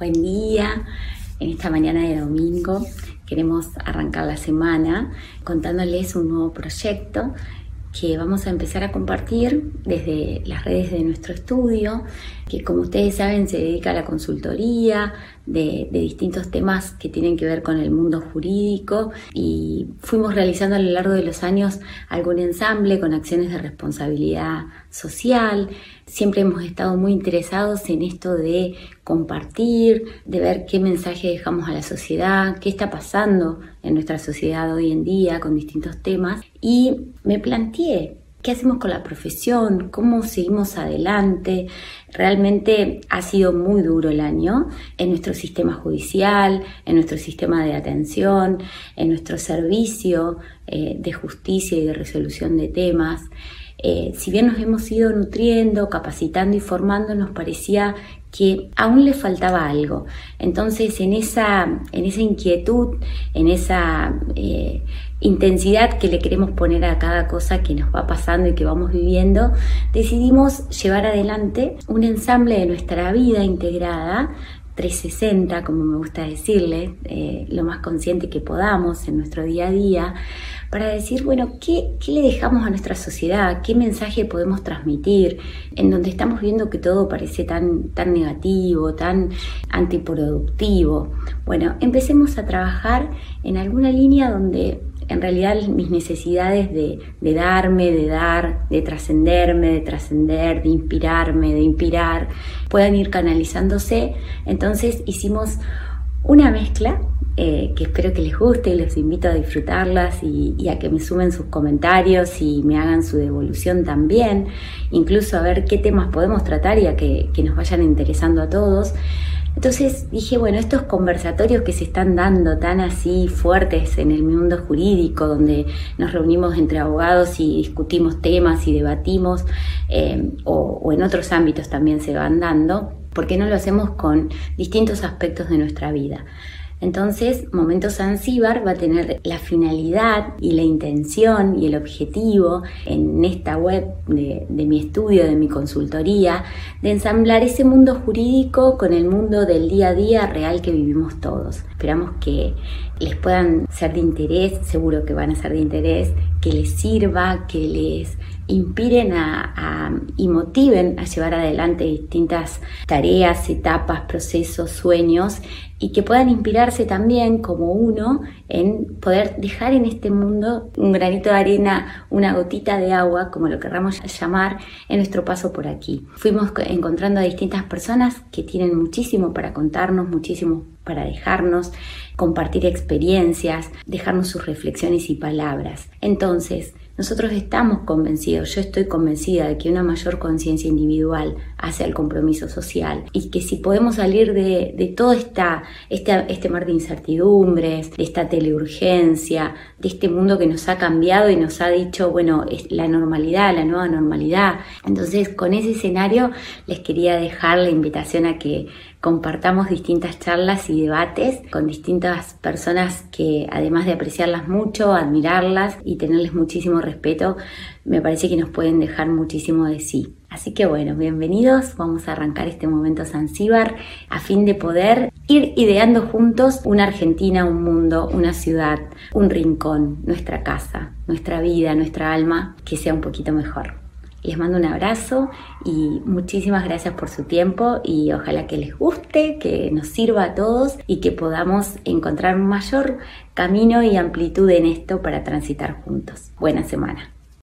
Buen día. En esta mañana de domingo queremos arrancar la semana contándoles un nuevo proyecto que vamos a empezar a compartir desde las redes de nuestro estudio, que como ustedes saben se dedica a la consultoría de, distintos temas que tienen que ver con el mundo jurídico y fuimos realizando a lo largo de los años algún ensamble con acciones de responsabilidad social. Siempre hemos estado muy interesados en esto de compartir, de ver qué mensaje dejamos a la sociedad, qué está pasando en nuestra sociedad hoy en día con distintos temas y me planteé ¿Qué hacemos con la profesión? ¿Cómo seguimos adelante? Realmente ha sido muy duro el año en nuestro sistema judicial, en nuestro sistema de atención, en nuestro servicio eh, de justicia y de resolución de temas. Eh, si bien nos hemos ido nutriendo, capacitando y formando, nos parecía que aún le faltaba algo. Entonces, en esa, en esa inquietud, en esa eh, intensidad que le queremos poner a cada cosa que nos va pasando y que vamos viviendo, decidimos llevar adelante un ensamble de nuestra vida integrada 360, como me gusta decirle, eh, lo más consciente que podamos en nuestro día a día, para decir, bueno, ¿qué, ¿qué, le dejamos a nuestra sociedad? ¿Qué mensaje podemos transmitir? En donde estamos viendo que todo parece tan, tan negativo, tan antiproductivo. Bueno, empecemos a trabajar en alguna línea donde en realidad mis necesidades de, darme, de dar, de trascenderme, de trascender, de inspirarme, de inspirar, puedan ir canalizándose. Entonces hicimos una mezcla eh, que espero que les guste y les invito a disfrutarlas y, a que me sumen sus comentarios y me hagan su devolución también, incluso a ver qué temas podemos tratar y a que, que nos vayan interesando a todos. Entonces dije, bueno, estos conversatorios que se están dando tan así fuertes en el mundo jurídico, donde nos reunimos entre abogados y discutimos temas y debatimos, eh, o, en otros ámbitos también se van dando, ¿por qué no lo hacemos con distintos aspectos de nuestra vida? Entonces, Momentos Zanzíbar va a tener la finalidad y la intención y el objetivo en esta web de, mi estudio, de mi consultoría, de ensamblar ese mundo jurídico con el mundo del día a día real que vivimos todos. Esperamos que les puedan ser de interés, seguro que van a ser de interés, que les sirva, que les inspiren a, y motiven a llevar adelante distintas tareas, etapas, procesos, sueños y que puedan inspirarse también como uno en poder dejar en este mundo un granito de arena, una gotita de agua, como lo querramos llamar, en nuestro paso por aquí. Fuimos encontrando a distintas personas que tienen muchísimo para contarnos, muchísimo para dejarnos, compartir experiencias, dejarnos sus reflexiones y palabras. Entonces, nosotros estamos convencidos, yo estoy convencida de que una mayor conciencia individual hacia el compromiso social y que si podemos salir de, de todo esta, este, este mar de incertidumbres, de esta teleurgencia, de este mundo que nos ha cambiado y nos ha dicho, bueno, es la normalidad, la nueva normalidad. Entonces, con ese escenario les quería dejar la invitación a que compartamos distintas charlas y debates con distintas personas que además de apreciarlas mucho, admirarlas y tenerles muchísimo respeto, me parece que nos pueden dejar muchísimo de sí. Así que bueno, bienvenidos, vamos a arrancar este momento Zanzíbar a fin de poder ir ideando juntos una Argentina, un mundo, una ciudad, un rincón, nuestra casa, nuestra vida, nuestra alma, que sea un poquito mejor. Les mando un abrazo y muchísimas gracias por su tiempo y ojalá que les guste, que nos sirva a todos y que podamos encontrar un mayor camino y amplitud en esto para transitar juntos. Buena semana.